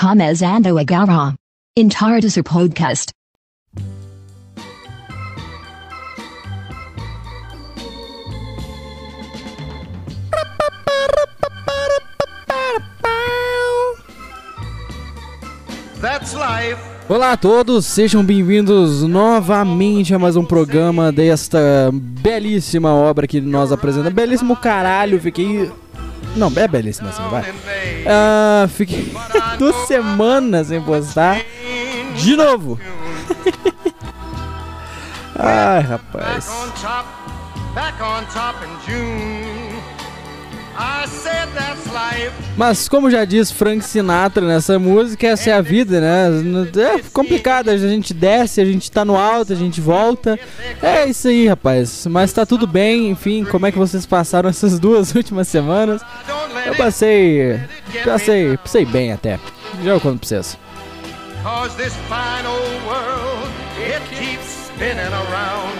começando agora. Entardecer Podcast. That's life. Olá a todos, sejam bem-vindos novamente a mais um programa desta belíssima obra que nós apresentamos. Belíssimo caralho, fiquei. Não, é belíssimo assim, vai. Ah, fiquei duas semanas sem postar. De novo! Ai, rapaz. Back on top, back on top in June. Mas como já diz Frank Sinatra nessa música, essa é a vida, né? É complicado, a gente desce, a gente tá no alto, a gente volta. É isso aí, rapaz. Mas tá tudo bem, enfim, como é que vocês passaram essas duas últimas semanas? Eu passei. Passei, passei bem até. Já eu conto pra vocês. Cause this fine old world, it keeps spinning around.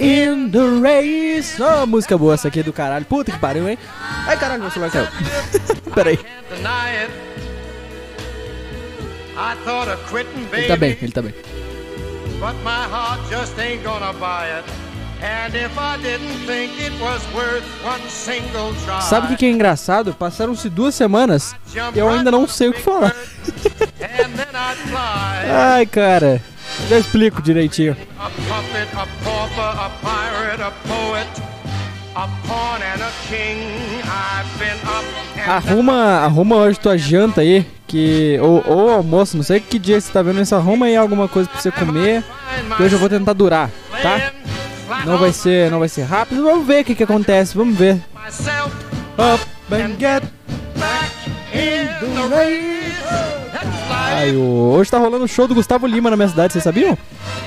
in the race. Ó, música boa essa aqui do caralho. Puta que pariu, hein? Ai, caralho, meu celular caiu. Peraí. Ele tá bem, ele tá bem. But my heart just ain't gonna buy it. And if I didn't think it was worth one single try. Sabe o que, que é engraçado? Passaram-se duas semanas e eu ainda não sei o que falar. Ai, cara. Já explico direitinho. A puppet, a pauper, a pirate, a poet, a pawn and a king. I've been up and Arruma, arruma hoje tua janta aí, que ou, ou almoço, não sei que dia você tá vendo isso, arruma aí alguma coisa pra você comer, que hoje eu vou tentar durar, tá? Não vai ser, não vai ser rápido, vamos ver o que que acontece, vamos ver. Up and get back in the race. That's life. Ai, o- hoje tá rolando o show do Gustavo Lima na minha cidade, vocês sabiam?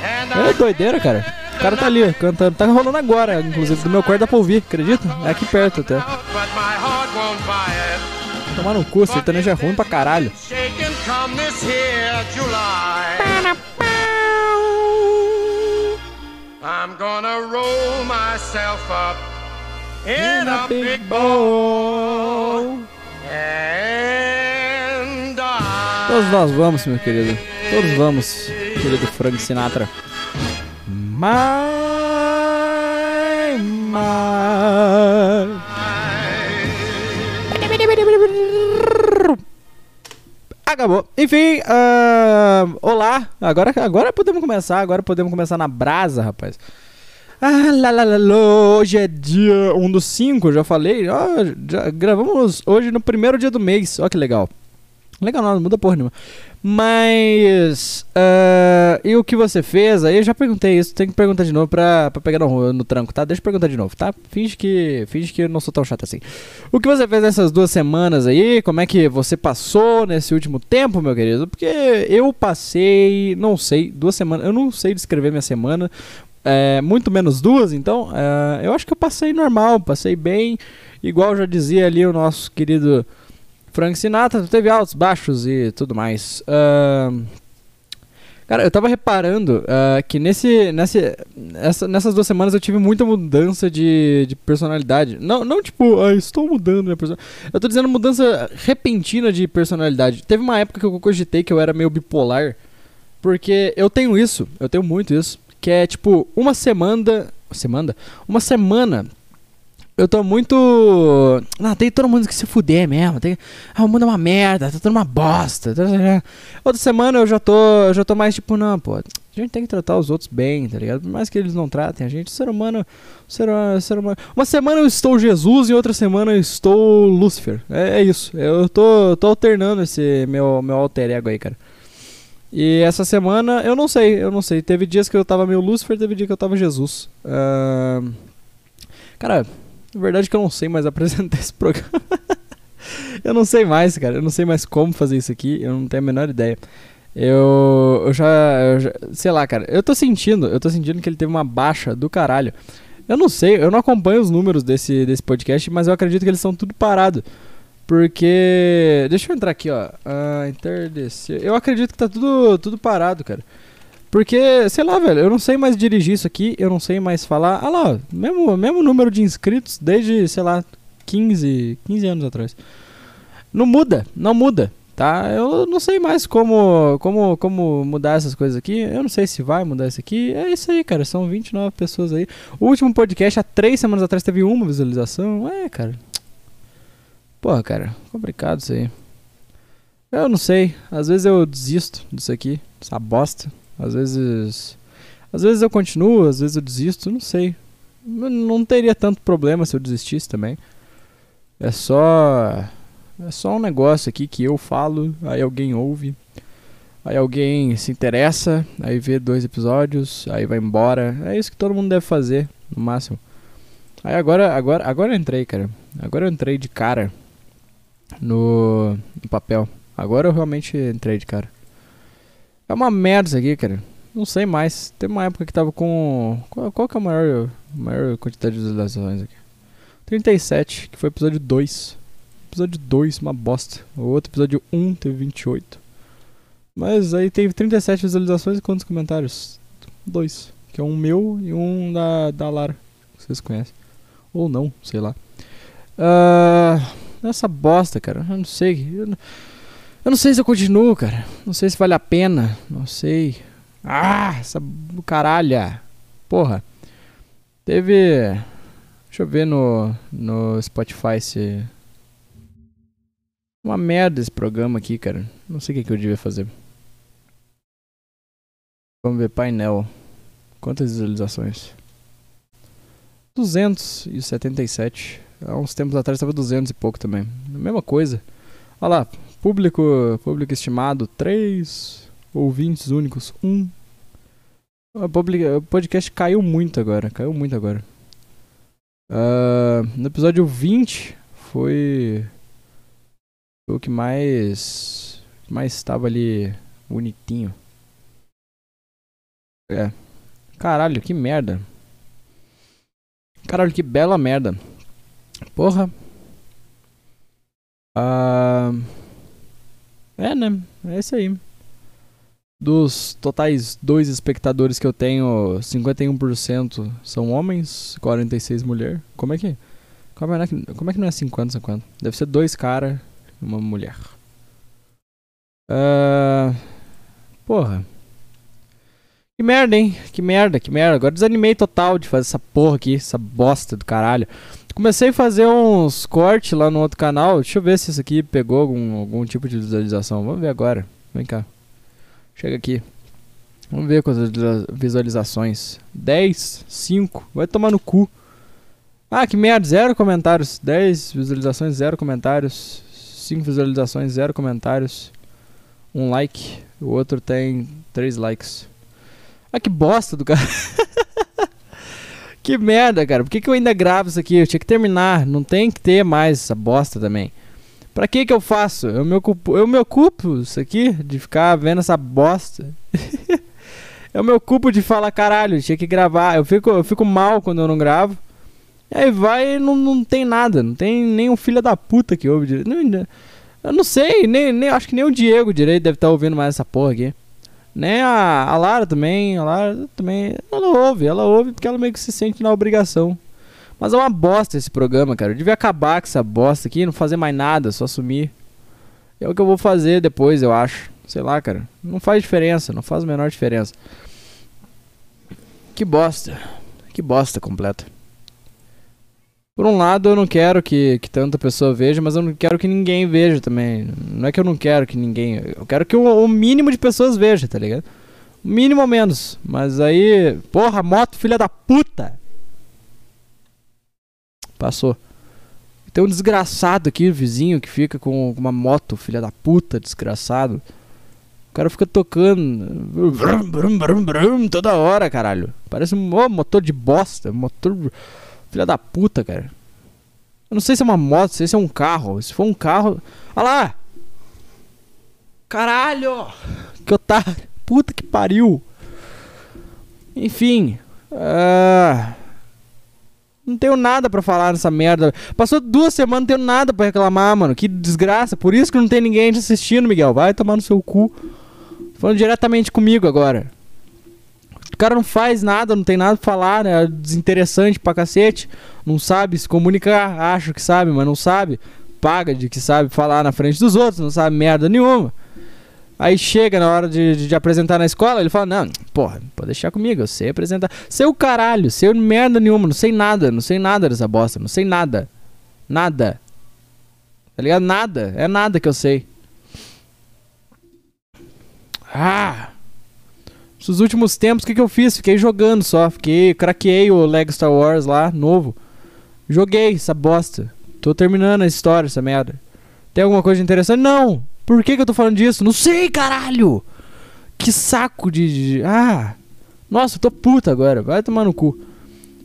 É I doideira, cara. O cara tá ali cantando, tá rolando agora, inclusive do meu quarto dá pra ouvir, acredita? É aqui perto até. Tomar no cu, sertanejo é ruim pra caralho. Shaking come this here July. I'm gonna roll myself up in a big and die. Todos nós vamos, meu querido. Todos vamos, querido Frank Sinatra. My, my. Acabou. Enfim, ah, olá. Agora, agora podemos começar. Agora podemos começar na brasa, rapaz. Ah, lá, lá, lá, lá, hoje é dia 1 do 5, eu já falei. Já gravamos hoje no primeiro dia do mês. Ó que legal. Legal, não, não muda porra nenhuma. Mas. ah, e o que você fez? Aí eu já perguntei isso, tem que perguntar de novo pra, pra pegar no, no tranco, tá? Deixa eu perguntar de novo, tá? Finge que, finge que eu não sou tão chato assim. O que você fez nessas duas semanas aí? Como é que você passou nesse último tempo, meu querido? Porque eu passei, não sei, duas semanas. Eu não sei descrever minha semana. É, muito menos duas, então é, eu acho que eu passei normal, passei bem. Igual já dizia ali o nosso querido Frank Sinatra, teve altos, baixos e tudo mais. Ahn, cara, eu tava reparando ah, que nesse, nesse, essa- nessas duas semanas eu tive muita mudança de, de personalidade. Não, não tipo, ah, estou mudando minha personalidade. Eu tô dizendo mudança repentina de personalidade. Teve uma época que eu cogitei que eu era meio bipolar. Porque eu tenho isso, eu tenho muito isso. Que é tipo, uma semana. Semana? Uma semana eu tô muito. Ah, tem todo mundo que se fuder mesmo. Tem... Ah, o mundo é uma merda, tá tudo uma bosta. tá- tá- tá. Outra semana eu já tô. Já tô mais tipo, não, pô. A gente tem que tratar os outros bem, tá ligado? Por mais que eles não tratem a gente, o ser humano. o Ser, hu- ser humano. Uma semana eu estou Jesus e outra semana eu estou Lúcifer. É, é isso. Eu tô, tô alternando esse meu, meu alter ego aí, cara. E essa semana, eu não sei, eu não sei. Teve dias que eu tava meio Lúcifer, teve dia que eu tava Jesus. Ahn, Cara, na verdade que eu não sei mais apresentar esse programa. eu não sei mais, cara. Eu não sei mais como fazer isso aqui. Eu não tenho a menor ideia. Eu, eu, já, eu já. Sei lá, cara. Eu tô sentindo, eu tô sentindo que ele teve uma baixa do caralho. Eu não sei, eu não acompanho os números desse, desse podcast, mas eu acredito que eles são tudo parado. Porque. Deixa eu entrar aqui, ó. Ah. Eu acredito que tá tudo, tudo parado, cara. Porque, sei lá, velho, eu não sei mais dirigir isso aqui, eu não sei mais falar. Ah lá, mesmo, mesmo número de inscritos desde, sei lá, 15, 15 anos atrás. Não muda, não muda, tá? Eu não sei mais como, como, como mudar essas coisas aqui. Eu não sei se vai mudar isso aqui. É isso aí, cara. São 29 pessoas aí. O último podcast, há três semanas atrás, teve uma visualização. É, cara. Porra, cara, complicado isso aí. Eu não sei. Às vezes eu desisto disso aqui, essa bosta. Às vezes. Às vezes eu continuo, às vezes eu desisto, não sei. Não teria tanto problema se eu desistisse também. É só. É só um negócio aqui que eu falo, aí alguém ouve, aí alguém se interessa, aí vê dois episódios, aí vai embora. É isso que todo mundo deve fazer, no máximo. Aí agora, agora, agora eu entrei, cara. Agora eu entrei de cara no, no papel. Agora eu realmente entrei de cara. É uma merda isso aqui, cara. Não sei mais. Tem uma época que tava com. Qual, qual que é a maior, maior quantidade de visualizações aqui? 37, que foi episódio 2. Episódio 2, uma bosta. O outro episódio 1 teve 28. Mas aí teve 37 visualizações e quantos comentários? Dois. Que é um meu e um da, da Lara. Vocês conhecem. Ou não, sei lá. Uh, essa bosta, cara. Eu não sei. Eu não... Eu não sei se eu continuo, cara. Não sei se vale a pena. Não sei. Ah, essa caralha. Porra. Teve. Deixa eu ver no, no Spotify se. Uma merda esse programa aqui, cara. Não sei o que, que eu devia fazer. Vamos ver, painel. Quantas visualizações? 277. Há uns tempos atrás estava 200 e pouco também. Mesma coisa. Olha lá, Público, público estimado, 3. Ouvintes únicos, 1. O podcast caiu muito agora, caiu muito agora. Uh, no episódio 20 foi, foi o que mais mais estava ali bonitinho. É. Caralho, que merda. Caralho, que bela merda. Porra. Ah... Uh... É, né? É isso aí. Dos totais dois espectadores que eu tenho, 51% são homens, 46 mulher. Como é que como é, que, como é que não é 50 50? Deve ser dois caras e uma mulher. Uh, porra. Que merda, hein? Que merda, que merda. Agora desanimei total de fazer essa porra aqui, essa bosta do caralho. Comecei a fazer uns cortes lá no outro canal. Deixa eu ver se isso aqui pegou algum, algum tipo de visualização. Vamos ver agora. Vem cá. Chega aqui. Vamos ver quantas visualizações. 10, 5. Vai tomar no cu. Ah, que merda. Zero comentários. 10 visualizações, zero comentários. 5 visualizações, zero comentários. Um like. O outro tem 3 likes. Ah, que bosta do cara. Que merda, cara. Por que, que eu ainda gravo isso aqui? Eu tinha que terminar. Não tem que ter mais essa bosta também. Pra que que eu faço? Eu me ocupo, eu me ocupo isso aqui, de ficar vendo essa bosta. eu me ocupo de falar, caralho, tinha que gravar. Eu fico, eu fico mal quando eu não gravo. E aí vai e não, não tem nada. Não tem nenhum filho da puta que ouve. Eu não sei, nem, nem, acho que nem o Diego direito deve estar tá ouvindo mais essa porra aqui. Né? A, a Lara também, a Lara também, ela ouve, ela ouve porque ela meio que se sente na obrigação. Mas é uma bosta esse programa, cara. Eu devia acabar com essa bosta aqui, não fazer mais nada, só sumir. É o que eu vou fazer depois, eu acho. Sei lá, cara. Não faz diferença, não faz a menor diferença. Que bosta. Que bosta completa. Por um lado, eu não quero que, que tanta pessoa veja, mas eu não quero que ninguém veja também. Não é que eu não quero que ninguém. Eu quero que o, o mínimo de pessoas veja, tá ligado? O mínimo ou menos. Mas aí. Porra, moto, filha da puta! Passou. Tem um desgraçado aqui, vizinho, que fica com uma moto, filha da puta, desgraçado. O cara fica tocando. Brum, brum, brum, brum, toda hora, caralho. Parece um oh, motor de bosta. Motor. Filha da puta, cara. Eu não sei se é uma moto, se é um carro. Se for um carro. Olha lá! Caralho! Que otário. Puta que pariu. Enfim. ah, Não tenho nada pra falar nessa merda. Passou duas semanas, não tenho nada pra reclamar, mano. Que desgraça. Por isso que não tem ninguém te assistindo, Miguel. Vai tomar no seu cu. Falando diretamente comigo agora. Cara não faz nada, não tem nada pra falar, né? Desinteressante pra cacete. Não sabe se comunicar. Acho que sabe, mas não sabe. Paga de que sabe falar na frente dos outros, não sabe merda nenhuma. Aí chega na hora de, de- de apresentar na escola, ele fala: Não, porra, pode deixar comigo, eu sei apresentar. Sei o caralho, sei merda nenhuma, não sei nada, não sei nada dessa bosta, não sei nada. Nada. Tá ligado? Nada, é nada que eu sei. Ah! Nos últimos tempos, o que, que eu fiz? Fiquei jogando só. Fiquei. Craqueei o Lego Star Wars lá, novo. Joguei essa bosta. Tô terminando a história, essa merda. Tem alguma coisa interessante? Não! Por que, que eu tô falando disso? Não sei, caralho! Que saco de. de- Ah! Nossa, eu tô puta agora. Vai tomar no cu.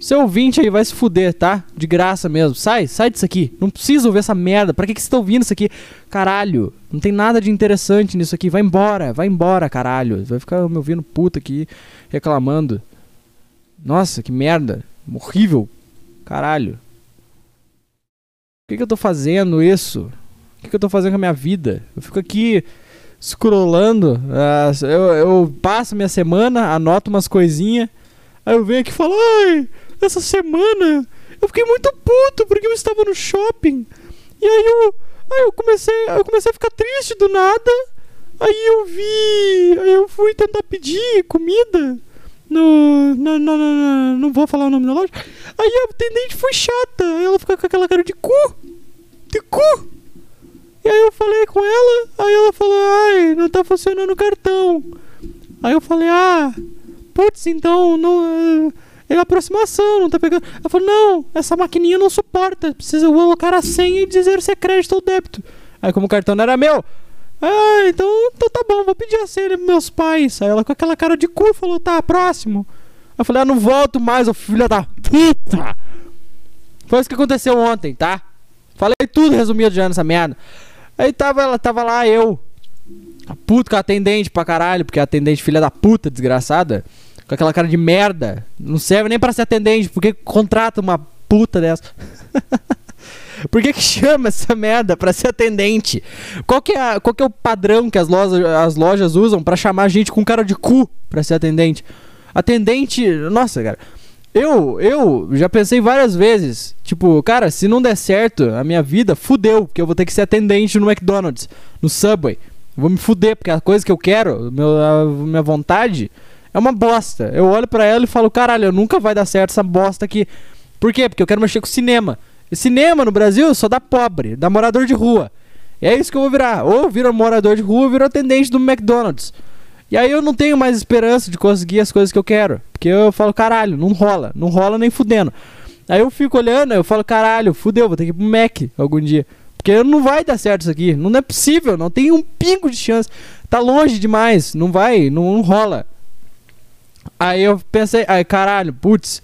Seu ouvinte aí vai se fuder, tá? De graça mesmo. Sai, sai disso aqui. Não precisa ouvir essa merda. Pra que, que você tá ouvindo isso aqui? Caralho. Não tem nada de interessante nisso aqui. Vai embora, vai embora, caralho. Vai ficar me ouvindo puta aqui, reclamando. Nossa, que merda. Horrível. Caralho. Por que, que eu tô fazendo isso? O que, que eu tô fazendo com a minha vida? Eu fico aqui scrollando. ah, eu, eu passo minha semana, anoto umas coisinhas. Aí eu venho aqui e falo, ai, essa semana eu fiquei muito puto porque eu estava no shopping. E aí eu, aí eu comecei, eu comecei a ficar triste do nada. Aí eu vi, aí eu fui tentar pedir comida no, na, na- na- não vou falar o nome da loja. Aí a atendente foi chata, ela ficou com aquela cara de cu, de cu. E aí eu falei com ela, aí ela falou, ai, não tá funcionando o cartão. Aí eu falei, ah, putz, então não é aproximação, não tá pegando. Ela falou, não, essa maquininha não suporta, precisa colocar a senha e dizer se é crédito ou débito. Aí como o cartão não era meu, ah, então, então tá bom, vou pedir a senha pros meus pais. Aí ela com aquela cara de cu falou, tá, próximo. Aí eu falei, ah, não volto mais, ô filho da puta. Foi isso que aconteceu ontem, tá? Falei tudo resumido já nessa merda. Aí tava, ela tava lá, eu, puto com a atendente pra caralho, porque a atendente filha da puta, desgraçada, com aquela cara de merda, não serve nem pra ser atendente, porque contrata uma puta dessa? Por que, que chama essa merda pra ser atendente? Qual que é, qual que é o padrão que as lojas, as lojas usam pra chamar gente com cara de cu pra ser atendente? Atendente, nossa, cara. Eu, eu já pensei várias vezes, tipo, cara, se não der certo a minha vida, fudeu, porque eu vou ter que ser atendente no McDonald's, no Subway. Vou me fuder, porque a coisa que eu quero, meu, a minha vontade, é uma bosta. Eu olho pra ela e falo, caralho, nunca vai dar certo essa bosta aqui. Por quê? Porque eu quero mexer com cinema. E cinema no Brasil só dá pobre, dá morador de rua. E é isso que eu vou virar. Ou viro morador de rua, ou viro atendente do McDonald's. E aí eu não tenho mais esperança de conseguir as coisas que eu quero. Porque eu falo, caralho, não rola. Não rola nem fudendo. Aí eu fico olhando, eu falo, caralho, fudeu, vou ter que ir pro Mac algum dia. Porque não vai dar certo isso aqui. Não é possível, não tem um pingo de chance. Tá longe demais, não vai, não, não rola. Aí eu pensei, ai caralho, putz,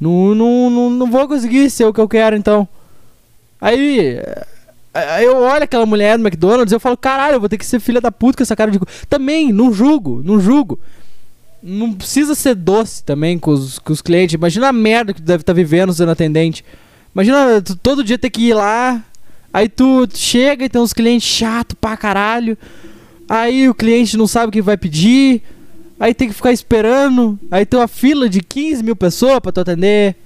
não, não, não, não vou conseguir ser o que eu quero então. Aí, aí eu olho aquela mulher do McDonald's e eu falo, caralho, eu vou ter que ser filha da puta com essa cara de. cu." Também, não julgo, não julgo. Não precisa ser doce também com os, com os clientes. Imagina a merda que tu deve estar vivendo sendo atendente. Imagina tu todo dia ter que ir lá. Aí tu chega e tem uns clientes chato pra caralho. Aí o cliente não sabe o que vai pedir. Aí tem que ficar esperando. Aí tem uma fila de 15 mil pessoas pra tu atender.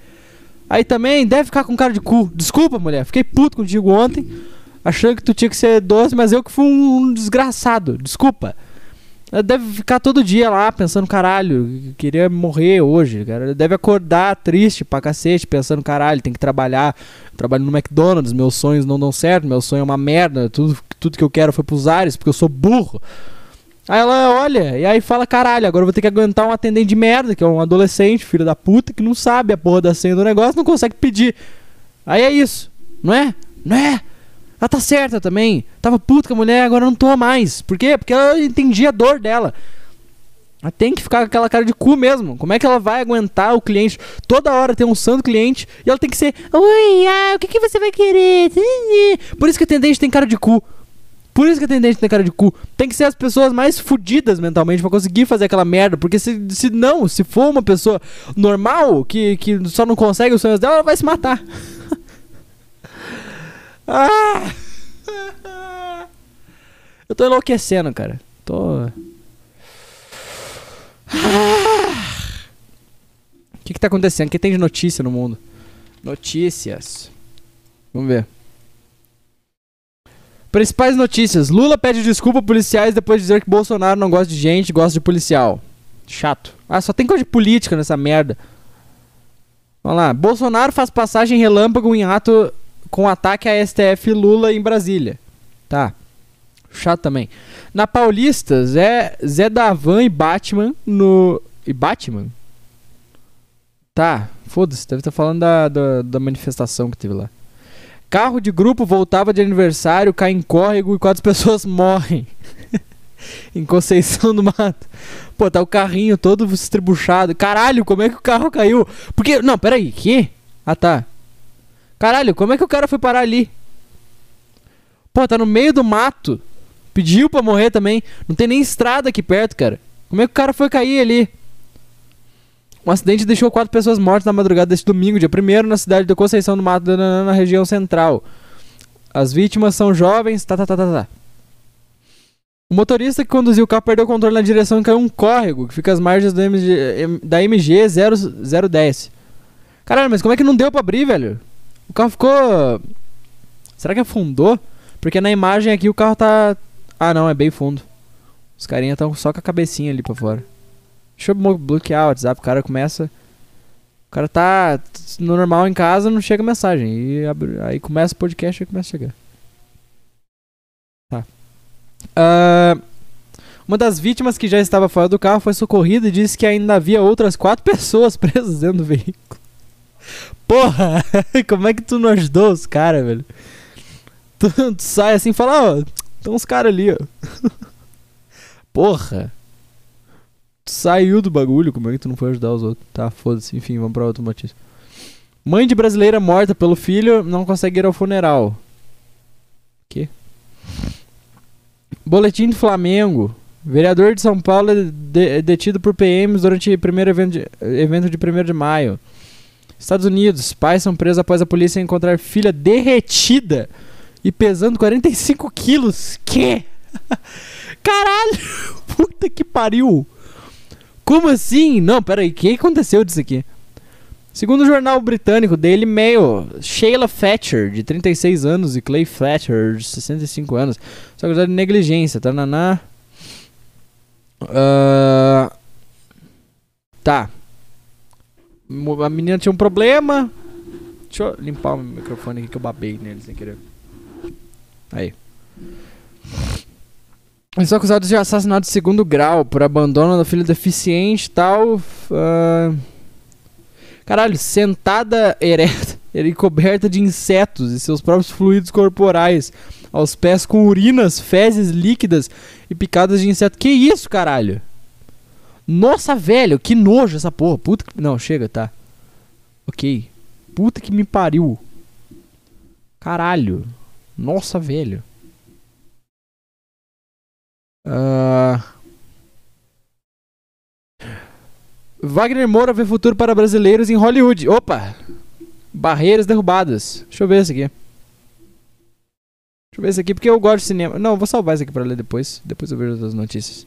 Aí também deve ficar com cara de cu. Desculpa, mulher. Fiquei puto contigo ontem. Achando que tu tinha que ser doce, mas eu que fui um desgraçado. Desculpa. Deve ficar todo dia lá pensando, caralho, queria morrer hoje, cara. Deve acordar triste pra cacete, pensando, caralho, tem que trabalhar. Eu trabalho no McDonald's, meus sonhos não dão certo, meu sonho é uma merda, tudo, tudo que eu quero foi pros ares, porque eu sou burro. Aí ela olha e aí fala, caralho, agora eu vou ter que aguentar um atendente de merda, que é um adolescente, filho da puta, que não sabe a porra da senha do negócio, não consegue pedir. Aí é isso, não é? Não é? Ela tá certa também. Tava puta com a mulher, agora não tô mais. Por quê? Porque ela entendia a dor dela. Ela tem que ficar com aquela cara de cu mesmo. Como é que ela vai aguentar o cliente? Toda hora tem um santo cliente e ela tem que ser. Oi, ah, o que, que você vai querer? Por isso que atendente tem cara de cu. Por isso que atendente tem cara de cu. Tem que ser as pessoas mais fudidas mentalmente pra conseguir fazer aquela merda. Porque se, se não, se for uma pessoa normal, que, que só não consegue os sonhos dela, ela vai se matar. ah! Eu tô enlouquecendo, cara. Tô. O que, que tá acontecendo? O que tem de notícia no mundo? Notícias. Vamos ver. Principais notícias. Lula pede desculpa a policiais depois de dizer que Bolsonaro não gosta de gente, gosta de policial. Chato. Ah, só tem coisa de política nessa merda. Vamos lá. Bolsonaro faz passagem relâmpago em ato com ataque a STF Lula em Brasília. Tá. Chato também. Na Paulista, Zé, Zé Davan e Batman no. E Batman? Tá, foda-se, deve estar falando da, da, da manifestação que teve lá. Carro de grupo voltava de aniversário, cai em córrego e quatro pessoas morrem. em Conceição do Mato. Pô, tá o carrinho todo estribuchado. Caralho, como é que o carro caiu? Porque. Não, peraí, que? Ah tá. Caralho, como é que o cara foi parar ali? Pô, tá no meio do mato. Pediu pra morrer também. Não tem nem estrada aqui perto, cara. Como é que o cara foi cair ali? Um acidente deixou quatro pessoas mortas na madrugada deste domingo, dia 1 na cidade de Conceição do Mato, na, região central. As vítimas são jovens. Tá, tá, tá, tá, tá. O motorista que conduziu o carro perdeu o controle na direção e caiu um córrego que fica às margens MG, da MG 0010. Caralho, mas como é que não deu pra abrir, velho? O carro ficou. Será que afundou? Porque na imagem aqui o carro tá. Ah, não, é bem fundo. Os carinha estão só com a cabecinha ali pra fora. Deixa eu bloquear o WhatsApp. O cara começa. O cara tá no normal em casa, não chega mensagem. E abre... aí começa o podcast e começa a chegar. Tá. Uh, uma das vítimas que já estava fora do carro foi socorrida e disse que ainda havia outras quatro pessoas presas dentro do veículo. Porra! Como é que tu não ajudou os caras, velho? Tu, tu, sai assim e fala, ó, tem uns caras ali, ó. Porra! Saiu do bagulho, como é que tu não foi ajudar os outros? Tá, foda-se. Enfim, vamos pra outro notícia. Mãe de brasileira morta pelo filho não consegue ir ao funeral. Que? Boletim do Flamengo. Vereador de São Paulo é, de é detido por PMs durante primeiro evento de, evento de 1 de maio. Estados Unidos. Pais são presos após a polícia encontrar filha derretida e pesando 45 quilos. Que? Caralho! Puta que pariu! Como assim? Não, peraí, o que aconteceu disso aqui? Segundo o jornal britânico Daily Mail, Sheila Thatcher, de 36 anos, e Clay Thatcher, de 65 anos, são acusados de negligência, tá? Naná. Uh, tá. A menina tinha um problema. Deixa eu limpar o microfone aqui que eu babei nele sem querer. Aí. Eles são acusados de assassinato de segundo grau por abandono da filha deficiente e tal. Uh... Caralho, sentada ereta e coberta de insetos e seus próprios fluidos corporais. Aos pés com urinas, fezes líquidas e picadas de inseto. Que isso, caralho? Nossa, velho, que nojo essa porra. Puta que... Não, chega, tá. Ok. Puta que me pariu. Caralho. Nossa, velho. Uh... Wagner Moura vê futuro para brasileiros em Hollywood. Opa! Barreiras derrubadas. Deixa eu ver esse aqui. Deixa eu ver esse aqui porque eu gosto de cinema. Não, vou salvar esse aqui pra ler depois. Depois eu vejo as notícias.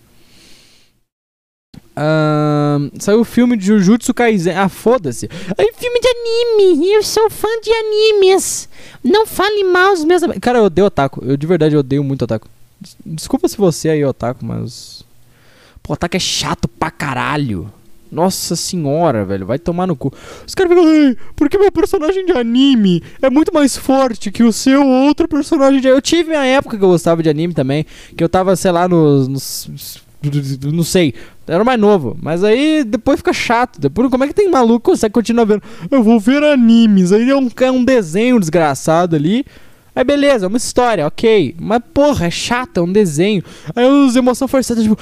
Uh, saiu o filme de Jujutsu Kaisen. Ah, foda-se. É filme de anime. Eu sou fã de animes. Não fale mal os meus. Cara, eu odeio otaku. Eu de verdade odeio muito otaku. Desculpa se você aí, otaku, mas. Pô, otaku é chato pra caralho. Nossa senhora, velho, vai tomar no cu. Os caras ficam, porque meu personagem de anime é muito mais forte que o seu outro personagem de. Eu tive minha época que eu gostava de anime também, que eu tava, sei lá, nos. nos não sei, era mais novo. Mas aí depois fica chato. Depois, como é que tem maluco que consegue continuar vendo? Eu vou ver animes. Aí é um, é um desenho desgraçado ali. Aí beleza, é uma história, ok. Mas porra, é chato, é um desenho. Aí os emoções forçadas, tipo.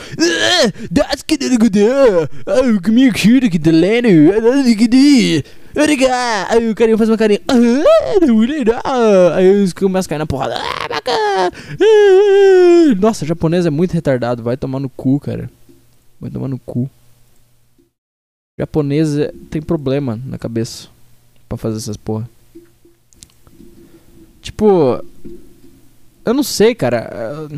Aí o carinha faz uma carinha. "Ah, não, não." Aí eles começam a cair na porrada. Ah! Ah. Nossa, japonês é muito retardado. Vai tomar no cu, cara. Vai tomar no cu. Japonês é- tem problema na cabeça pra fazer essas porra. Tipo, eu não sei, cara. Ah,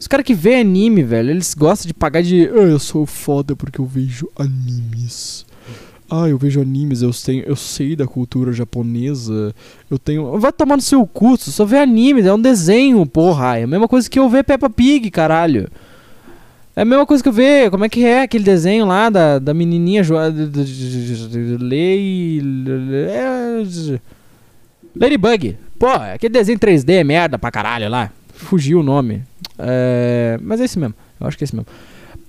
Os caras que vê anime, velho, eles gostam de pagar de. "Ah, eu sou foda porque eu vejo animes. Ah, eu vejo animes, eu, tenho, eu sei da cultura japonesa. Eu tenho. Vai tomar no seu cu, você só vê animes, é um desenho, porra. É a mesma coisa que eu ver Peppa Pig, caralho. É a mesma coisa que eu ver. Como é que é aquele desenho lá da, da menininha jo- Lei. é- Ladybug. Pô, aquele desenho 3D é merda pra caralho lá. Fugiu o nome. É, mas é esse mesmo. Eu acho que é esse mesmo.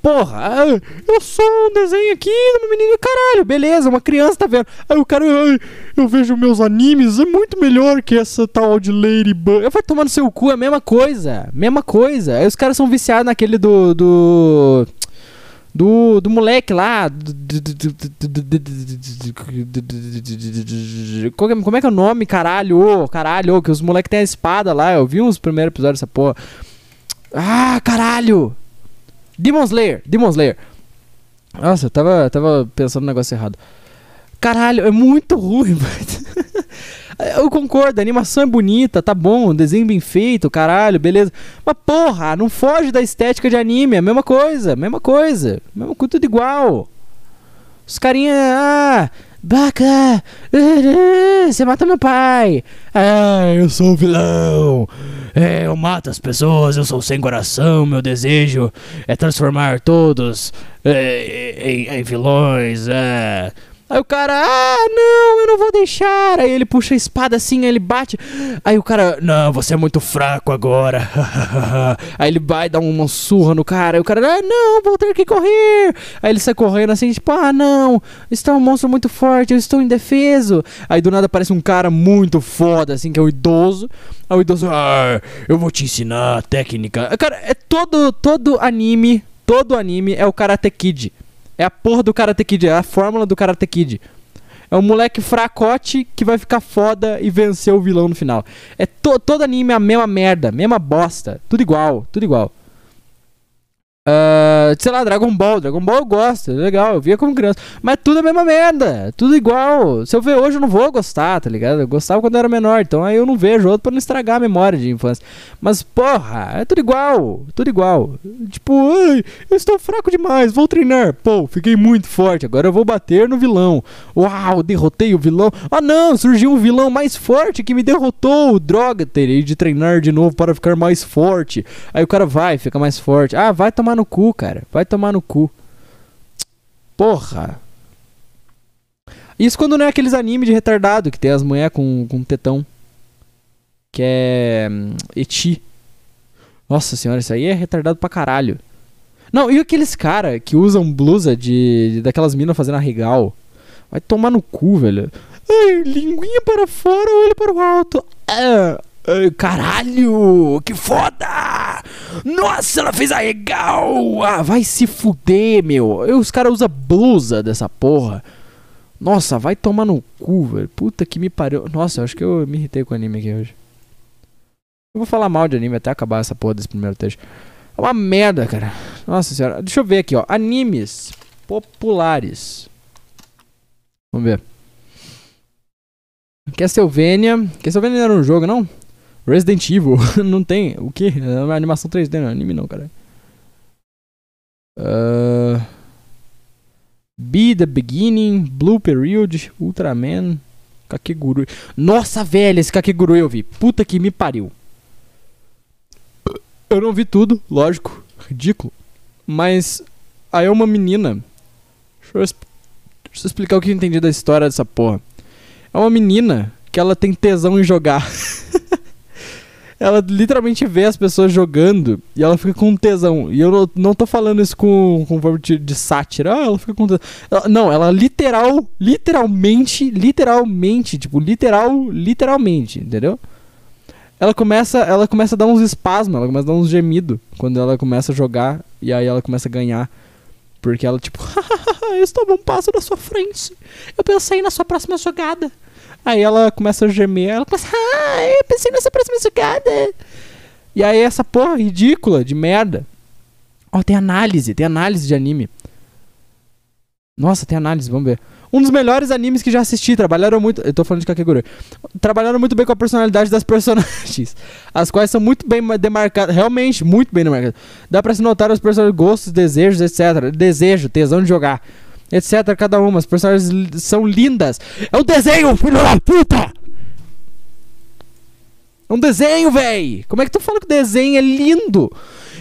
Porra, eu sou um desenho aqui de uma menina. Caralho, beleza, uma criança tá vendo. Aí o cara, ai, eu vejo meus animes, é muito melhor que essa tal de Ladybug. Vai tomar no seu cu, é a mesma coisa. Mesma coisa. Aí os caras são viciados naquele do. do. Do, do moleque lá. É- Como é que é o nome, caralho? Caralho, que os moleques têm a espada lá. Eu vi uns primeiros episódios dessa porra. Ah, caralho! Demon Slayer, Demon Slayer. Nossa, eu tava, tava pensando no negócio errado. Caralho, é muito ruim, mano. Eu concordo, a animação é bonita, tá bom, desenho bem feito, caralho, beleza. Mas porra, não foge da estética de anime, é a mesma coisa, mesma coisa. Mesma coisa, tudo igual. Os carinha, ah, Baca, você mata meu pai. Ah, eu sou o vilão. É, eu mato as pessoas, eu sou sem coração, meu desejo é transformar todos é, em, em vilões. É. Aí o cara, ah, não, eu não vou deixar. Aí ele puxa a espada assim, aí ele bate. Aí o cara, não, você é muito fraco agora. aí ele vai dar uma surra no cara. Aí o cara, ah, não, vou ter que correr. Aí ele sai correndo assim, tipo, ah, não, está um monstro muito forte, eu estou indefeso. Aí do nada aparece um cara muito foda, assim, que é o idoso. Aí o idoso, ah, eu vou te ensinar a técnica. Cara, é todo, todo anime, todo anime é o Karate Kid. É a porra do Karate Kid, é a fórmula do Karate Kid. É um moleque fracote que vai ficar foda e vencer o vilão no final. É to todo anime é a mesma merda, mesma bosta. Tudo igual, tudo igual. Ah, sei lá, Dragon Ball. Dragon Ball eu gosto, é legal, eu via como criança. Mas tudo é a mesma merda, tudo igual. Se eu ver hoje eu não vou gostar, tá ligado? Eu gostava quando eu era menor, então aí eu não vejo outro pra não estragar a memória de infância. Mas porra, é tudo igual, tudo igual. Tipo, ai, eu estou fraco demais, vou treinar. Pô, fiquei muito forte, agora eu vou bater no vilão. Uau, derrotei o vilão. Ah não, surgiu um vilão mais forte que me derrotou. Droga, terei de treinar de novo para ficar mais forte. Aí o cara vai, fica mais forte. Ah, vai tomar no cu, cara. Vai tomar no cu. Porra. Isso quando não é aqueles animes de retardado que tem as mulheres com, com tetão. Que é. hum, Eti. Nossa senhora, isso aí é retardado pra caralho. Não, e aqueles cara que usam blusa de, de- daquelas minas fazendo arregal? Vai tomar no cu, velho. Ai, linguinha para fora, olho para o alto. Ah, ai, caralho, que foda! Nossa, ela fez arregal! Ah, vai se fuder, meu. E os caras usam blusa dessa porra. Nossa, vai tomar no cu, velho. Puta que me pariu. Nossa, eu acho que eu me irritei com o anime aqui hoje. Eu vou falar mal de anime até acabar essa porra desse primeiro texto. É uma merda, cara. Nossa senhora. Deixa eu ver aqui, ó. Animes populares. Vamos ver. Castlevania. Castlevania não era um jogo, não? Resident Evil. não tem. O quê? É uma animação 3D, não é anime não, cara. Uh... Be the Beginning, Blue Period, Ultraman, Kakegurui. Nossa, velho, esse Kakegurui eu vi. Puta que me pariu. Eu não vi tudo, lógico. Ridículo. Mas aí é uma menina. Deixa eu, deixa eu explicar o que eu entendi da história dessa porra. É uma menina que ela tem tesão em jogar. ela literalmente vê as pessoas jogando e ela fica com tesão. E eu não, tô falando isso com, com forma de, de sátira. Ah, ela fica com tesão. Ela- não, ela literal, literalmente, literalmente, tipo, literal, literalmente, entendeu? Ela começa, ela começa a dar uns espasmos, ela começa a dar uns gemidos quando ela começa a jogar e aí ela começa a ganhar. Porque ela, tipo, eu estava um passo da sua frente. Eu pensei na sua próxima jogada. Aí ela começa a gemer, ela começa, ah, eu pensei nessa próxima jogada. E aí essa porra ridícula de merda. Ó, tem análise, tem análise de anime. Nossa, tem análise, vamos ver. Um dos melhores animes que já assisti, trabalharam muito. Eu tô falando de Kakegurui. Trabalharam muito bem com a personalidade das personagens, as quais são muito bem demarcadas, realmente muito bem demarcadas. Dá pra se notar os personagens, gostos, desejos, etc. Desejo, tesão de jogar, etc. Cada uma. As personagens são lindas. É um desenho, filho da puta! É um desenho, véi! Como é que tu fala que o desenho é lindo?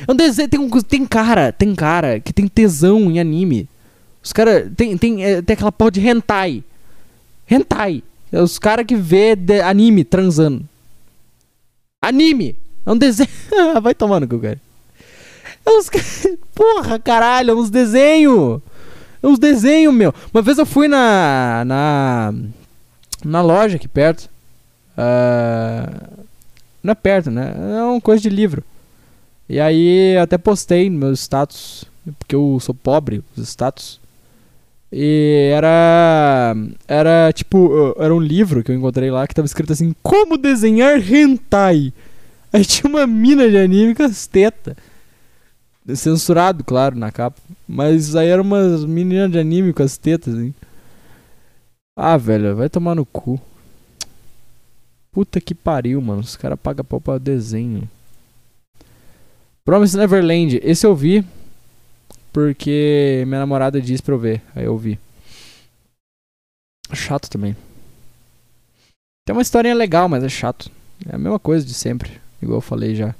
É um desenho. Tem, um, tem cara, tem cara que tem tesão em anime. Os caras. Tem, tem, é, tem aquela porra de hentai. Hentai. É os caras que vê anime transando. Anime! É um desenho. Vai tomar no cu, cara. É uns. Porra, caralho, é uns desenhos. É uns desenhos, meu. Uma vez eu fui na. Na. Na loja aqui perto. Ah, não é perto, né? É uma coisa de livro. E aí até postei no meu status. Porque eu sou pobre, os status. E era. Era tipo. uh, Era um livro que eu encontrei lá que tava escrito assim: Como desenhar hentai? Aí tinha uma mina de anime com as tetas. Censurado, claro, na capa. Mas aí eram umas meninas de anime com as tetas, assim. Ah, velho, vai tomar no cu. Puta que pariu, mano. Os caras pagam pau pra desenho. Promise Neverland. Esse eu vi. Porque minha namorada disse pra eu ver. Aí eu vi. Chato também. Tem uma historinha legal, mas é chato. É a mesma coisa de sempre. Igual eu falei já.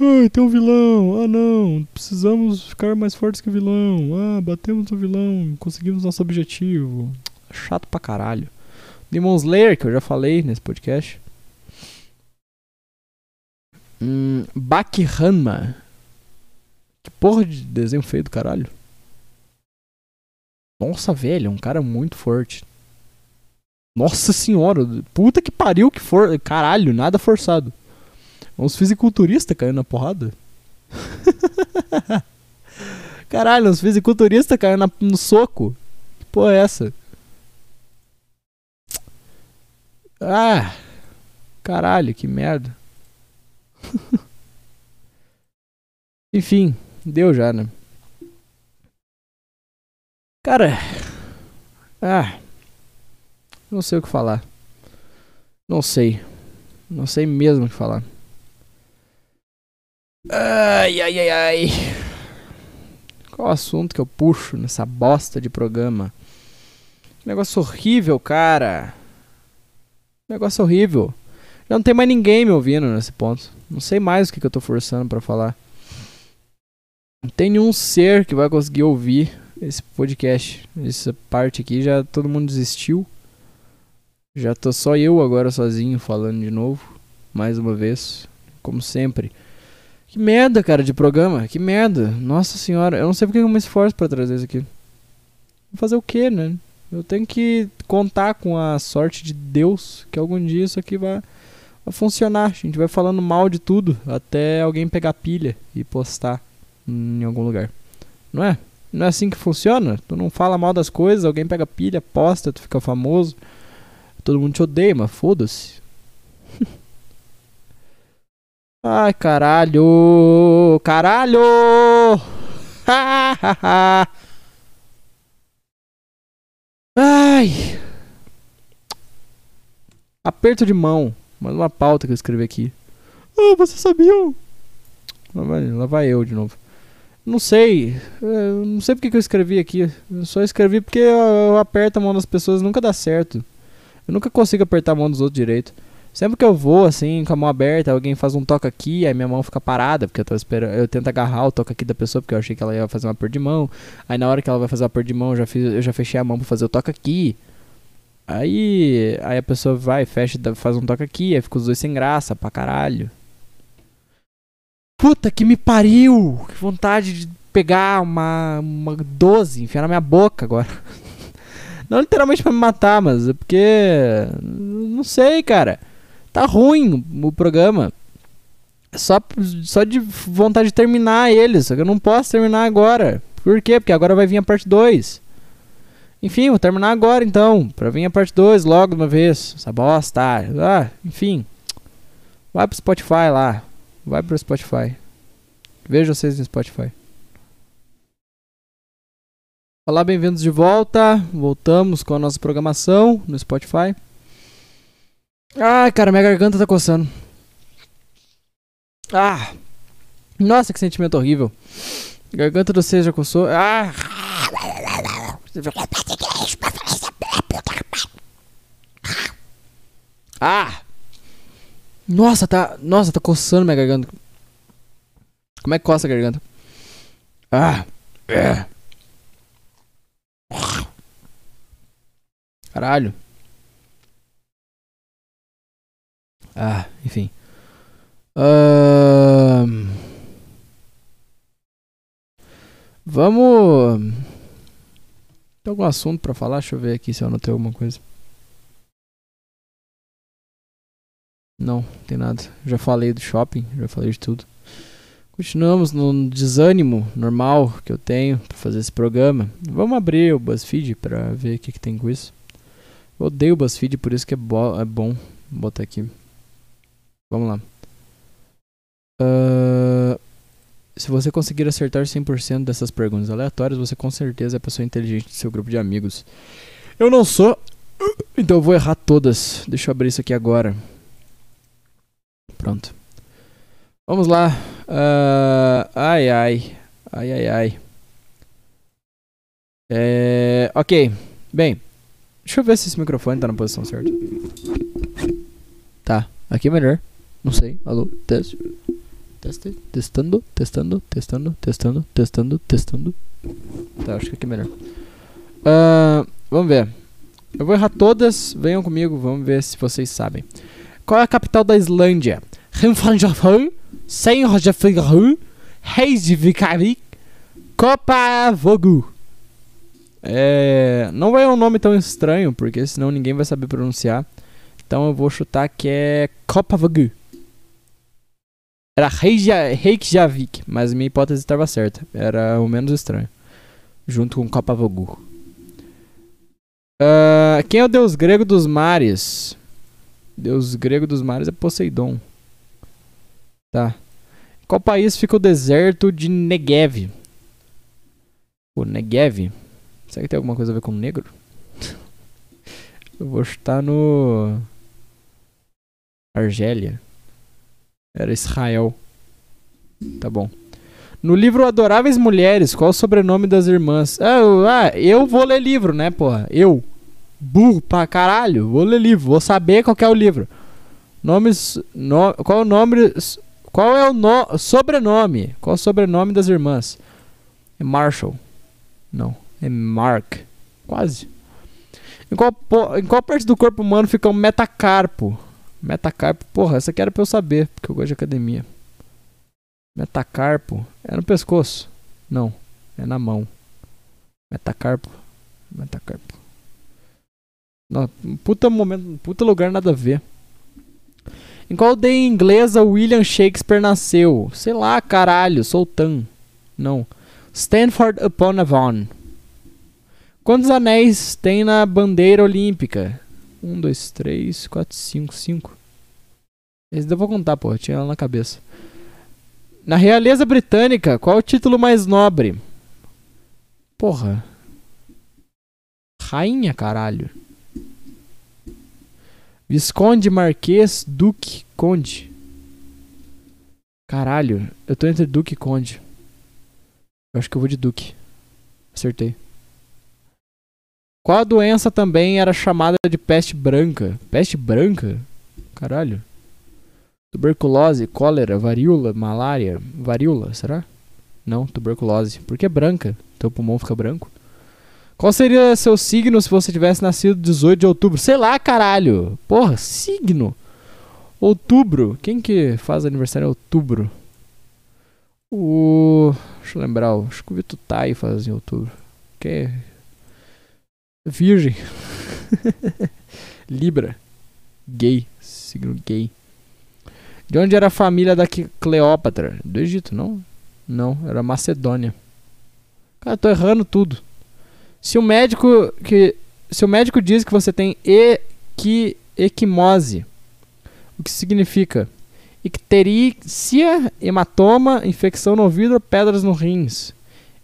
Ai, tem um vilão. Ah, não. Precisamos ficar mais fortes que o vilão. Ah, batemos o vilão. Conseguimos nosso objetivo. Chato pra caralho. Demon Slayer, que eu já falei nesse podcast. Hum. Que porra de desenho feio do caralho. Nossa, velho, é um cara muito forte. Nossa senhora, puta que pariu que for. Caralho, nada forçado. Uns fisiculturistas caindo na porrada. Caralho, uns fisiculturistas caindo na- no soco. Que porra é essa? Ah! Caralho, que merda. Enfim, deu já, né? Cara. Ah. Não sei o que falar. Não sei. Não sei mesmo o que falar. Ai, ai, ai, ai. Qual o assunto que eu puxo nessa bosta de programa? Negócio horrível, cara. Negócio horrível. Já não tem mais ninguém me ouvindo nesse ponto. Não sei mais o que, que eu tô forçando pra falar. Não tem nenhum ser que vai conseguir ouvir esse podcast. Essa parte aqui já todo mundo desistiu. Já tô só eu agora sozinho falando de novo. Mais uma vez. Como sempre. Que merda, cara, de programa. Que merda. Nossa senhora. Eu não sei porque eu me esforço pra trazer isso aqui. Vou fazer o que, né? Eu tenho que contar com a sorte de Deus que algum dia isso aqui vai, vai funcionar. A gente vai falando mal de tudo até alguém pegar pilha e postar em algum lugar. Não é? Não é assim que funciona? Tu não fala mal das coisas, alguém pega pilha, posta, tu fica famoso. Todo mundo te odeia, mas foda-se. Ai, caralho! Caralho! Ai! Aperto de mão. Manda uma pauta que eu escrevi aqui. Ah, vocês sabiam? Lá vai, lá vai eu de novo. Não sei. é, Não sei porque que eu escrevi aqui. Eu só escrevi porque eu, eu aperto a mão das pessoas nunca dá certo. Eu nunca consigo apertar a mão dos outros direito. Sempre que eu vou, assim, com a mão aberta, alguém faz um toque aqui, aí minha mão fica parada, porque eu tô esperando. Eu tento agarrar o toque aqui da pessoa, porque eu achei que ela ia fazer um aperto de mão. Aí na hora que ela vai fazer o aperto de mão, eu já, fiz, eu já fechei a mão pra fazer o toque aqui. Aí, aí a pessoa vai, fecha, faz um toque aqui, aí fica os dois sem graça pra caralho. Puta que me pariu! Que vontade de pegar uma, uma 12, enfiar na minha boca agora. Não literalmente pra me matar, mas é porque. Não sei, cara. Tá ruim o programa. Só, só de vontade de terminar ele, só que eu não posso terminar agora. Por quê? Porque agora vai vir a parte 2. Enfim, vou terminar agora então. Pra vir a parte 2 logo de uma vez. Essa bosta. Ah, enfim. Vai pro Spotify lá. Vai pro Spotify. Vejo vocês no Spotify. Olá, bem-vindos de volta. Voltamos com a nossa programação no Spotify. Ai, cara, minha garganta tá coçando. Ah! Nossa, que sentimento horrível. Garganta do vocês já coçou. Ah! Ah! Nossa, tá. Nossa, tá coçando minha garganta. Como é que coça a garganta? Ah! É. Caralho. Ah, enfim. Vamos. Tem algum assunto pra falar? Deixa eu ver aqui se eu anotei alguma coisa. Não, tem nada. Já falei do shopping, já falei de tudo. Continuamos no desânimo normal que eu tenho pra fazer esse programa. Vamos abrir o BuzzFeed pra ver o que, que tem com isso. Eu odeio o BuzzFeed, por isso que é, bo é bom botar aqui. Vamos lá. Ah, se você conseguir acertar 100% dessas perguntas aleatórias, você com certeza é a pessoa inteligente do seu grupo de amigos. Eu não sou, então eu vou errar todas. Deixa eu abrir isso aqui agora. Pronto. Vamos lá. Ah, ai, ai. Ai, ai, ai. É, ok. Bem, deixa eu ver se esse microfone tá na posição certa. Tá. Aqui é melhor. Não sei. Alô? Teste. Teste. Testando, testando, testando, testando, testando, testando. Tá, acho que aqui é melhor. Ah, vamos ver. Eu vou errar todas. Venham comigo, vamos ver se vocês sabem. Qual é a capital da Islândia? Reykjavik, Reykjavik, Reykjavik, Kopavogu. É, não vai um nome tão estranho, porque senão ninguém vai saber pronunciar. Então eu vou chutar que é Kopavogu. Era Reykja- Reykjavik, mas minha hipótese estava certa. Era o menos estranho. Junto com Kopavogu. Ah, quem é o deus grego dos mares? Deus grego dos mares é Poseidon. Tá. Qual país fica o deserto de Negev? O Negev? Será que tem alguma coisa a ver com negro? Eu vou chutar no. Argélia. Era Israel. Tá bom. No livro Adoráveis Mulheres, qual o sobrenome das irmãs? Ah, eu, ah, eu vou ler livro, né, porra? Eu. Burro pra caralho. Vou ler livro. Vou saber qual é o livro. Nomes. No, qual o nome. Qual é o no, sobrenome? Qual o sobrenome das irmãs? É Marshall. Não. É Mark. Quase. Em qual, em qual parte do corpo humano fica o metacarpo? Metacarpo. Porra, essa aqui era pra eu saber, porque eu gosto de academia. Metacarpo. É no pescoço. Não. É na mão. Metacarpo. Metacarpo. Não, puta momento, puta lugar nada a ver. Em qual aldeia inglesa William Shakespeare nasceu? Sei lá, caralho, Sultan. Não. Stanford upon Avon. Quantos anéis tem na bandeira olímpica? Um, dois, três, quatro, cinco, cinco. Esse eu vou contar, pô, tinha ela na cabeça. Na realeza britânica, qual é o título mais nobre? Porra. Rainha, caralho. Visconde, Marquês, Duque, Conde. Caralho, eu tô entre Duque e Conde. Eu acho que eu vou de Duque. Acertei. Qual a doença também era chamada de peste branca? Peste branca? Caralho. Tuberculose, cólera, varíola, malária. Varíola, será? Não, tuberculose. Por que branca? Teu pulmão fica branco? Qual seria seu signo se você tivesse nascido 18 de outubro? Sei lá, caralho. Porra, signo. Outubro. Quem que faz aniversário em outubro? O. Deixa eu lembrar. Acho que o Vitor Tai faz em outubro. Que é. Virgem. Libra. Gay. Signo gay. De onde era a família da Cleópatra? Do Egito, não? Não, era Macedônia. Cara, tô errando tudo. Se o médico que se o médico diz que você tem equi, equimose, o que significa icterícia, hematoma, infecção no ouvido, pedras no rins.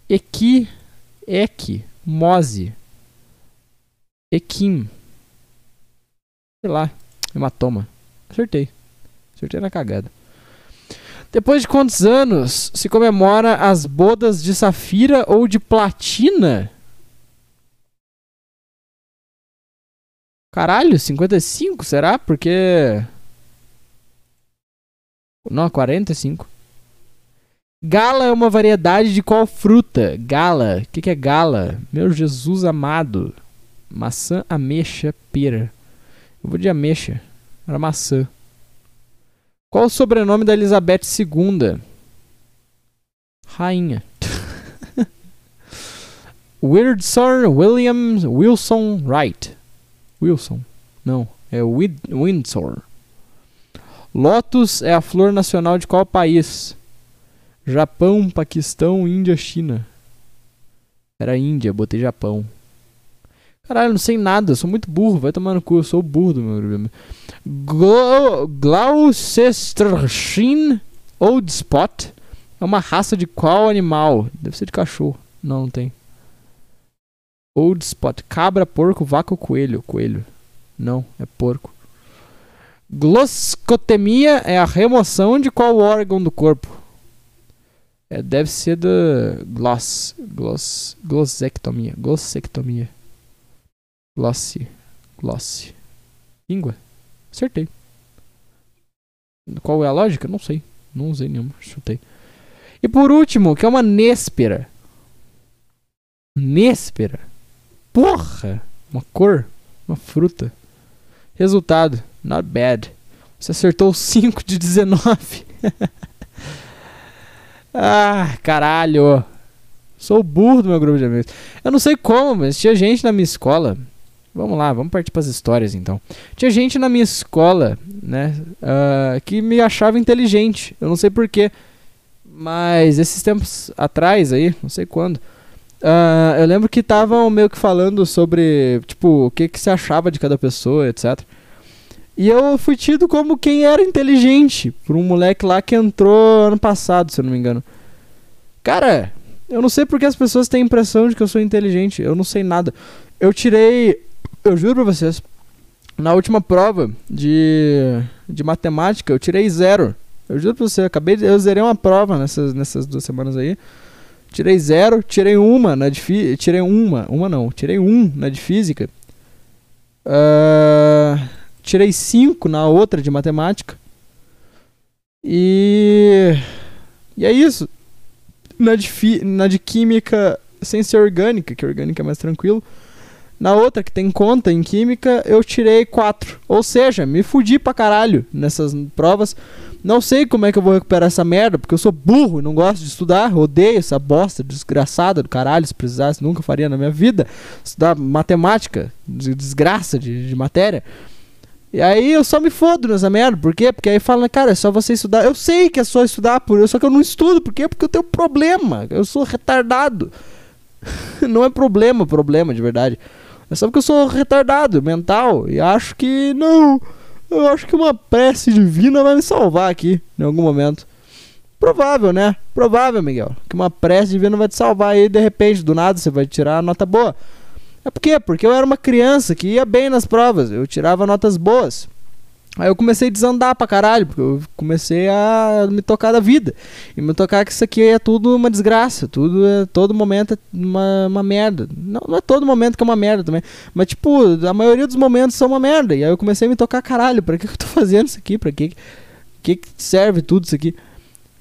Equi, equimose. Equim. Sei lá, hematoma. Acertei. Acertei na cagada. Depois de quantos anos se comemora as bodas de safira ou de platina? Caralho, 55, será? Porque. Não, 45. Gala é uma variedade de qual fruta? Gala. O que, que é gala? Meu Jesus amado. Maçã, ameixa, pera. Eu vou de ameixa. Era maçã. Qual o sobrenome da Elizabeth II? Rainha. Windsor William Wilson Wright. Wilson. Não, é Wid Windsor. Lotus é a flor nacional de qual país? Japão, Paquistão, Índia, China. Era Índia, botei Japão. Caralho, não sei nada, sou muito burro, vai tomar no cu, eu sou burro do meu programa. Gloucestershire Old Spot é uma raça de qual animal? Deve ser de cachorro. Não, não tem. Old Spot, cabra, porco, vaca ou coelho? Coelho. Não, é porco. Glosscotemia é a remoção de qual órgão do corpo? É, deve ser da gloss, gloss, glossectomia, glossectomia. Glosse. Glosse. Língua. Acertei. Qual é a lógica? Não sei. Não usei nenhuma. Chutei. E por último, que é uma néspera. Néspera. Porra! Uma cor. Uma fruta. Resultado. Not bad. Você acertou 5 de 19. ah, caralho. Sou burro do meu grupo de amigos. Eu não sei como, mas tinha gente na minha escola Vamos lá, vamos partir para as histórias então. Tinha gente na minha escola, né, uh, que me achava inteligente. Eu não sei porquê, mas esses tempos atrás aí, não sei quando, uh, eu lembro que estavam meio que falando sobre, tipo, o que, que se achava de cada pessoa, etc. E eu fui tido como quem era inteligente por um moleque lá que entrou ano passado, se eu não me engano. Cara, eu não sei porque as pessoas têm a impressão de que eu sou inteligente. Eu não sei nada. Eu tirei eu juro pra vocês, na última prova de, de matemática, eu tirei zero. Eu juro pra você, eu acabei eu zerei uma prova nessas, nessas duas semanas aí. Tirei zero, tirei uma na de tirei uma, uma não, tirei um na de física. Uh, tirei cinco na outra de matemática. E e é isso. Na de, na de química sem ser orgânica, que orgânica é mais tranquilo. Na outra, que tem conta em química, eu tirei 4. Ou seja, me fudi pra caralho nessas provas. Não sei como é que eu vou recuperar essa merda, porque eu sou burro e não gosto de estudar. Odeio essa bosta desgraçada do caralho. Se precisasse, nunca faria na minha vida. Estudar matemática, desgraça de, de matéria. E aí eu só me fodo nessa merda. Por quê? Porque aí fala, cara, é só você estudar. Eu sei que é só estudar, por só que eu não estudo. Por quê? Porque eu tenho problema. Eu sou retardado. não é problema, problema de verdade. É só porque eu sou retardado mental e acho que não. Eu acho que uma prece divina vai me salvar aqui em algum momento. Provável, né? Provável, Miguel. Que uma prece divina vai te salvar aí de repente, do nada você vai tirar a nota boa. É por quê? Porque eu era uma criança que ia bem nas provas, eu tirava notas boas. Aí eu comecei a desandar pra caralho, porque eu comecei a me tocar da vida. E me tocar que isso aqui é tudo uma desgraça. Tudo é, todo momento é uma, uma merda. Não, não é todo momento que é uma merda também. Mas, tipo, a maioria dos momentos são uma merda. E aí eu comecei a me tocar, caralho, pra que eu tô fazendo isso aqui? Pra que, que, que serve tudo isso aqui?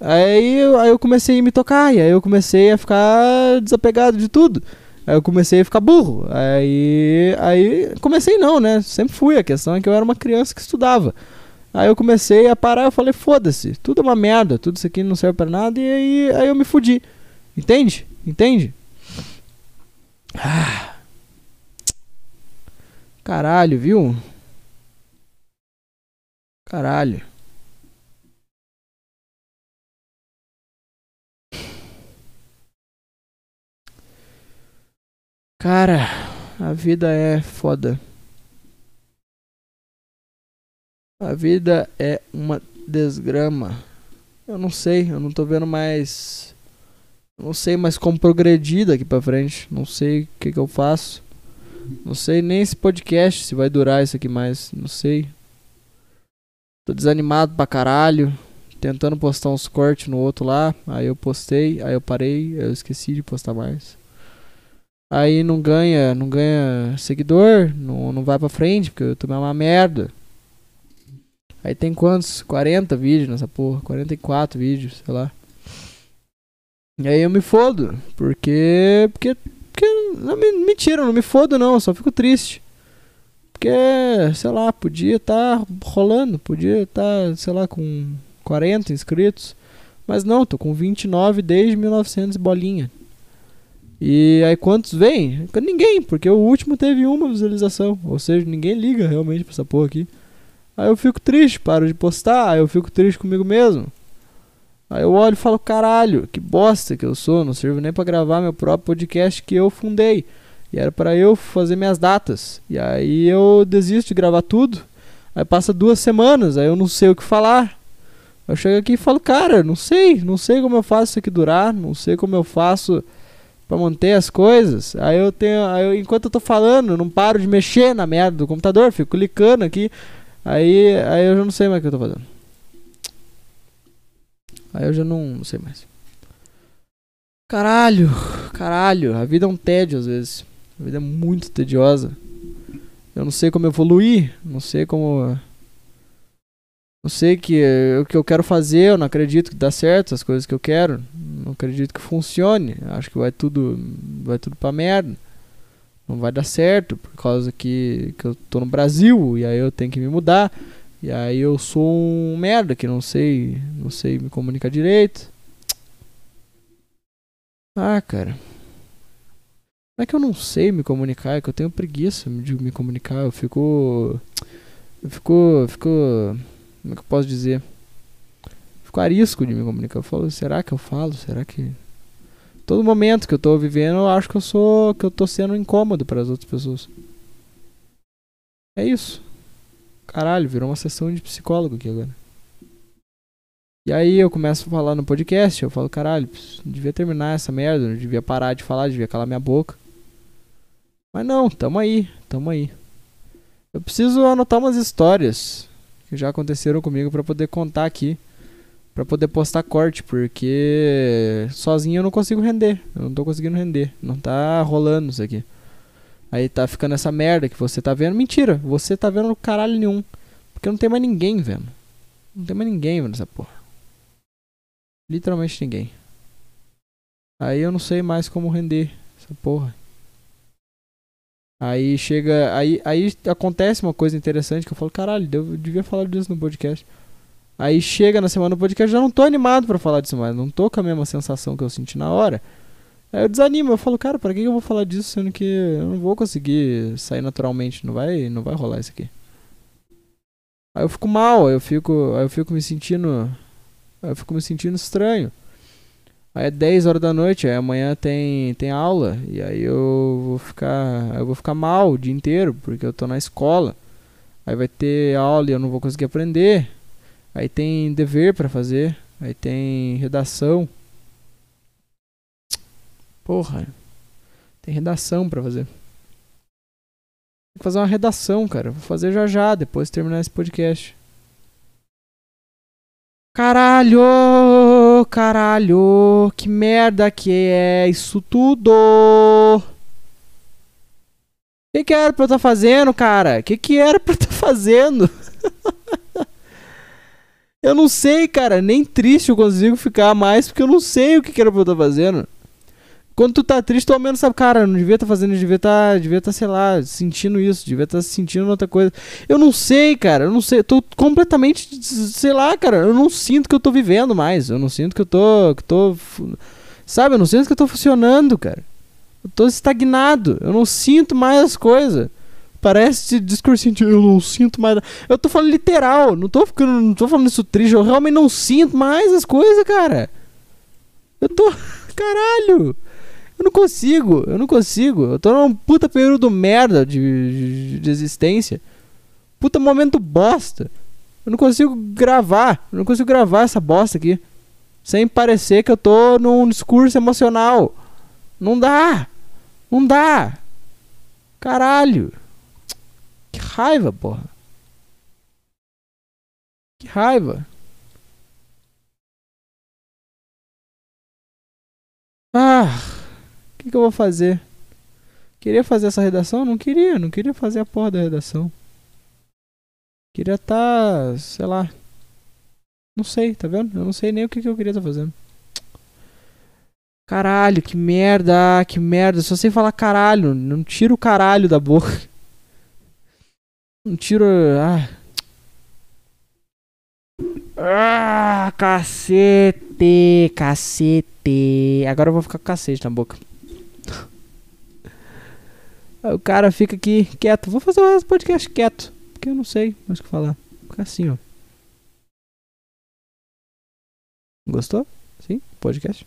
Aí, aí eu comecei a me tocar, e aí eu comecei a ficar desapegado de tudo. Aí eu comecei a ficar burro. Aí, aí comecei não, né? Sempre fui. A questão é que eu era uma criança que estudava. Aí eu comecei a parar, eu falei, foda-se, tudo é uma merda, tudo isso aqui não serve para nada, e aí, aí eu me fudi. Entende? Entende? Ah. Caralho, viu? Caralho. Cara, a vida é foda. A vida é uma desgrama. Eu não sei, eu não tô vendo mais. eu Não sei mais como progredir daqui pra frente. Não sei o que, que eu faço. Não sei nem esse podcast se vai durar isso aqui mais. Não sei. Tô desanimado pra caralho. Tentando postar uns cortes no outro lá. Aí eu postei, aí eu parei, eu esqueci de postar mais. Aí não ganha, não ganha seguidor, não, não vai pra frente, porque eu tomei uma merda. Aí tem quantos? 40 vídeos nessa porra, 44 vídeos, sei lá. E aí eu me fodo, porque. Porque. porque não, me- mentira, não me fodo não, só fico triste. Porque, sei lá, podia estar rolando, podia estar, sei lá, com 40 inscritos. Mas não, tô com 29 desde 1900 e bolinha. E aí quantos vem? Ninguém, porque o último teve uma visualização. Ou seja, ninguém liga realmente pra essa porra aqui. Aí eu fico triste, paro de postar, aí eu fico triste comigo mesmo. Aí eu olho e falo, caralho, que bosta que eu sou, não sirvo nem pra gravar meu próprio podcast que eu fundei. E era pra eu fazer minhas datas. E aí eu desisto de gravar tudo. Aí passa duas semanas, aí eu não sei o que falar. Eu chego aqui e falo, cara, não sei, não sei como eu faço isso aqui durar, não sei como eu faço pra manter as coisas. Aí eu tenho, aí eu- enquanto eu tô falando, não paro de mexer na merda do computador, fico clicando aqui. Aí, aí eu já não sei mais o que eu tô fazendo. Aí eu já não, não sei mais. Caralho, caralho, a vida é um tédio às vezes. A vida é muito tediosa. Eu não sei como evoluir, não sei como não sei que eh, o que eu quero fazer, eu não acredito que dá certo as coisas que eu quero. Não acredito que funcione. Acho que vai tudo vai tudo pra merda. Não vai dar certo por causa que, que eu tô no Brasil e aí eu tenho que me mudar. E aí eu sou um merda que não sei, não sei me comunicar direito. Ah, cara. Não é que eu não sei me comunicar, é que eu tenho preguiça de me comunicar. Eu fico. Eu fico. eu fico. Como é que eu posso dizer? Fico arisco de me comunicar. Eu falo, será que eu falo? Será que. Todo momento que eu tô vivendo, eu acho que eu sou. que eu tô sendo incômodo para as outras pessoas. É isso. Caralho, virou uma sessão de psicólogo aqui agora. E aí eu começo a falar no podcast, eu falo, caralho, devia terminar essa merda, eu devia parar de falar, devia calar minha boca. Mas não, tamo aí, tamo aí. Eu preciso anotar umas histórias que já aconteceram comigo pra poder contar aqui. Pra poder postar corte, porque sozinho eu não consigo render. Eu não tô conseguindo render. Não tá rolando isso aqui. Aí tá ficando essa merda que você tá vendo. Mentira, você tá vendo caralho nenhum. Porque não tem mais ninguém vendo. Não tem mais ninguém vendo essa porra. Literalmente ninguém. Aí eu não sei mais como render essa porra. Aí chega. Aí, aí acontece uma coisa interessante que eu falo, caralho, eu devia falar disso no podcast. Aí chega na semana do podcast, já não tô animado pra falar disso mais. Não tô com a mesma sensação que eu senti na hora. Aí eu desanimo, eu falo, cara, pra que eu vou falar disso sendo que eu não vou conseguir sair naturalmente, não vai, não vai rolar isso aqui. Aí eu fico mal, eu fico, eu fico me sentindo, eu fico me sentindo estranho. Aí é 10 horas da noite, aí amanhã tem, tem aula, e aí eu vou ficar, eu vou ficar mal o dia inteiro, porque eu tô na escola. Aí vai ter aula e eu não vou conseguir aprender. Aí tem dever pra fazer, aí tem redação. Porra. Tem redação pra fazer. Tem que fazer uma redação, cara. Vou fazer já já, depois de terminar esse podcast. Caralho! Caralho! Que merda que é isso tudo! O que, que era pra eu estar fazendo, cara? O que, que era pra eu estar fazendo? eu não sei, cara. Nem triste eu consigo ficar mais porque eu não sei o que, que era pra eu estar fazendo. Quando tu tá triste, tu ao menos sabe, cara, não devia estar fazendo, eu devia estar, devia estar, sei lá, sentindo isso, devia estar sentindo outra coisa. Eu não sei, cara, eu não sei, tô completamente, sei lá, cara, eu não sinto que eu tô vivendo mais, eu não sinto que eu tô, que tô, sabe, eu não sinto que eu tô funcionando, cara. Eu tô estagnado, eu não sinto mais as coisas. Parece discursinho de eu não sinto mais. Eu tô falando literal, não tô ficando, não tô falando isso triste, eu realmente não sinto mais as coisas, cara. Eu tô, caralho. Eu não consigo, eu não consigo. Eu tô num puta período merda de, de, de existência. Puta momento bosta. Eu não consigo gravar. Eu não consigo gravar essa bosta aqui. Sem parecer que eu tô num discurso emocional. Não dá. Não dá. Caralho. Que raiva, porra. Que raiva. Ah, que, que eu vou fazer? Queria fazer essa redação? Não queria, não queria fazer a porra da redação. Queria estar, tá, sei lá. Não sei, tá vendo? Eu não sei nem o que, que eu queria estar tá fazendo. Caralho, que merda, que merda. Só sei falar caralho. Não tiro o caralho da boca. Não tiro. Ah. Ah, cacete, cacete. Agora eu vou ficar com cacete na boca. O cara fica aqui quieto. Vou fazer um podcast quieto. Porque eu não sei mais o que falar. Fica assim, ó. Gostou? Sim? Podcast?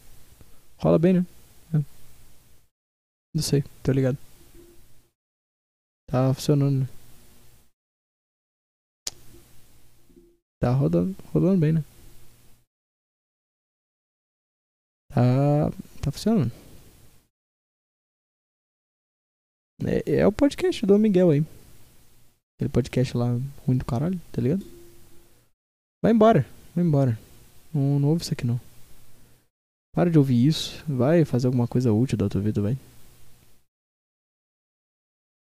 Rola bem, né? É. Não sei, tô ligado. Tá funcionando, né? Tá rodando, rodando bem, né? Tá, tá funcionando. É, é o podcast do Miguel aí. Aquele podcast lá ruim do caralho, tá ligado? Vai embora, vai embora. Não, não ouve isso aqui não. Para de ouvir isso. Vai fazer alguma coisa útil da tua vida, vai.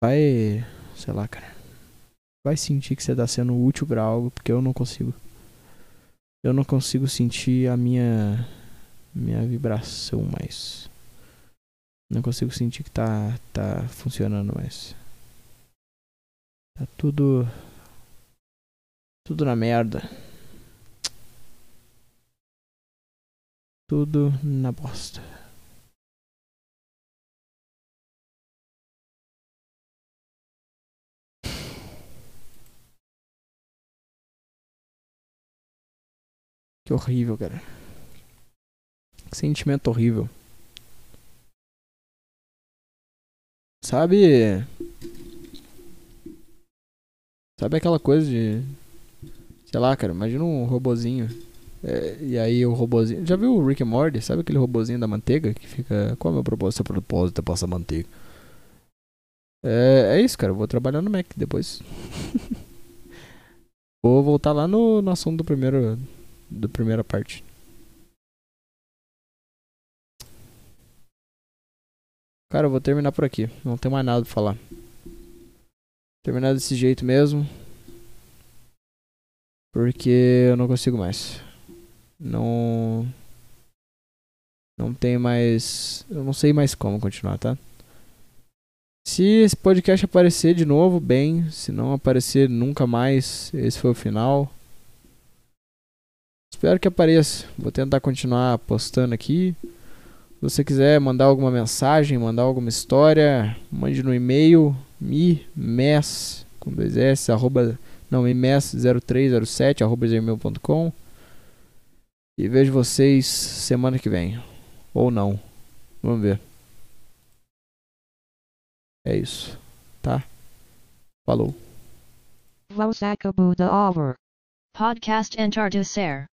Vai. Sei lá, cara. Vai sentir que você tá sendo útil pra algo, porque eu não consigo. Eu não consigo sentir a minha. Minha vibração mais. Não consigo sentir que tá. Tá funcionando mais. Tá tudo. Tudo na merda. Tudo na bosta. Que horrível, cara. Que sentimento horrível. Sabe. Sabe aquela coisa de. Sei lá, cara, imagina um robozinho. É, e aí o robozinho. Já viu o Rick and Morty? Sabe aquele robozinho da manteiga que fica. Qual é o meu propósito? Seu propósito é passar manteiga. É, é isso, cara. Eu vou trabalhar no Mac depois. vou voltar lá no, no assunto do primeiro. Da primeira parte. Cara, eu vou terminar por aqui. Não tem mais nada pra falar. Terminar desse jeito mesmo. Porque eu não consigo mais. Não. Não tem mais. Eu não sei mais como continuar, tá? Se esse podcast aparecer de novo, bem. Se não aparecer nunca mais, esse foi o final. Espero que apareça. Vou tentar continuar postando aqui. Se você quiser mandar alguma mensagem, mandar alguma história, mande no e-mail mimes com dois S, arroba, não, mimes0307, arroba gmail.com e vejo vocês semana que vem. Ou não. Vamos ver. É isso. Tá? Falou. Vos acabou de ouvir. Podcast Entardecer.